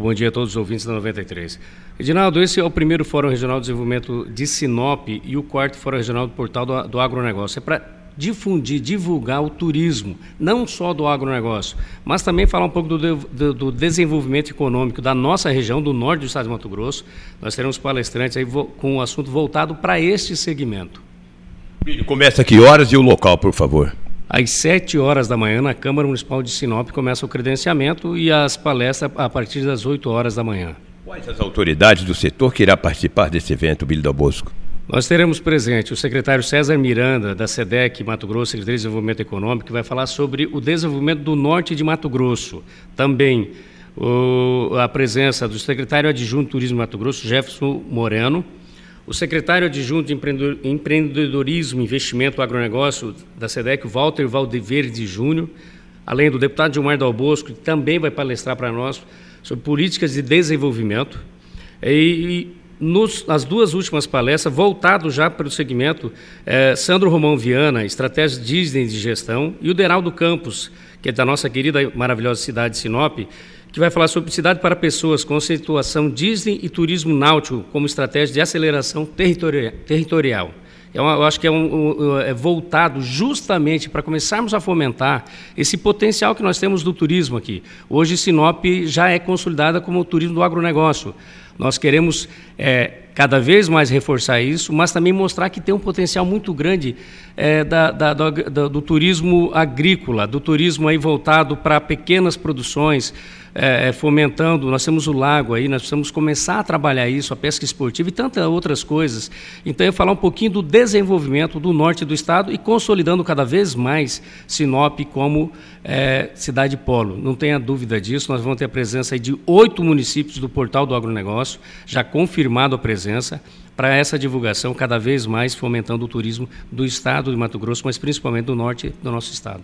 bom dia a todos os ouvintes da 93. Edinaldo, esse é o primeiro Fórum Regional de Desenvolvimento de Sinop e o quarto Fórum Regional do Portal do, do Agronegócio. É para difundir, divulgar o turismo, não só do agronegócio, mas também falar um pouco do, do, do, desenvolvimento econômico da nossa região, do norte do estado de Mato Grosso. Nós teremos palestrantes aí com o um assunto voltado para este segmento. Começa que horas e o local, por favor? Às 7 horas da manhã, na Câmara Municipal de Sinop, começa o credenciamento e as palestras a partir das 8 horas da manhã. Quais as autoridades do setor que irá participar desse evento, Billy Dal Bosco? Nós teremos presente o secretário César Miranda, da SEDEC Mato Grosso, Secretaria de Desenvolvimento Econômico, que vai falar sobre o desenvolvimento do norte de Mato Grosso. Também o, a presença do secretário adjunto de Turismo Mato Grosso, Jefferson Moreno, o secretário adjunto de Empreendedorismo e Investimento Agronegócio da SEDEC, Walter Valdeverde Júnior, além do deputado Gilmar Dal Bosco, que também vai palestrar para nós sobre políticas de desenvolvimento. E, nos, nas duas últimas palestras, voltado já para o segmento, é, Sandro Romão Viana, Estratégia Disney de Gestão, e o Deraldo Campos, que é da nossa querida e maravilhosa cidade de Sinop, que vai falar sobre cidade para pessoas, conceituação Disney e turismo náutico como estratégia de aceleração territorial. Eu, eu acho que é, um, é voltado justamente para começarmos a fomentar esse potencial que nós temos do turismo aqui. Hoje, Sinop já é consolidada como o turismo do agronegócio. Nós queremos é, cada vez mais reforçar isso, mas também mostrar que tem um potencial muito grande é, da, da, do, do, turismo agrícola, do turismo aí voltado para pequenas produções, é, é, fomentando. Nós temos o lago aí, nós precisamos começar a trabalhar isso, a pesca esportiva e tantas outras coisas. Então, eu falar um pouquinho do desenvolvimento do norte do estado e consolidando cada vez mais Sinop como é, cidade polo. Não tenha dúvida disso, nós vamos ter a presença de oito municípios do Portal do Agronegócio, já confirmado a presença para essa divulgação cada vez mais fomentando o turismo do estado de Mato Grosso, mas principalmente do norte do nosso estado.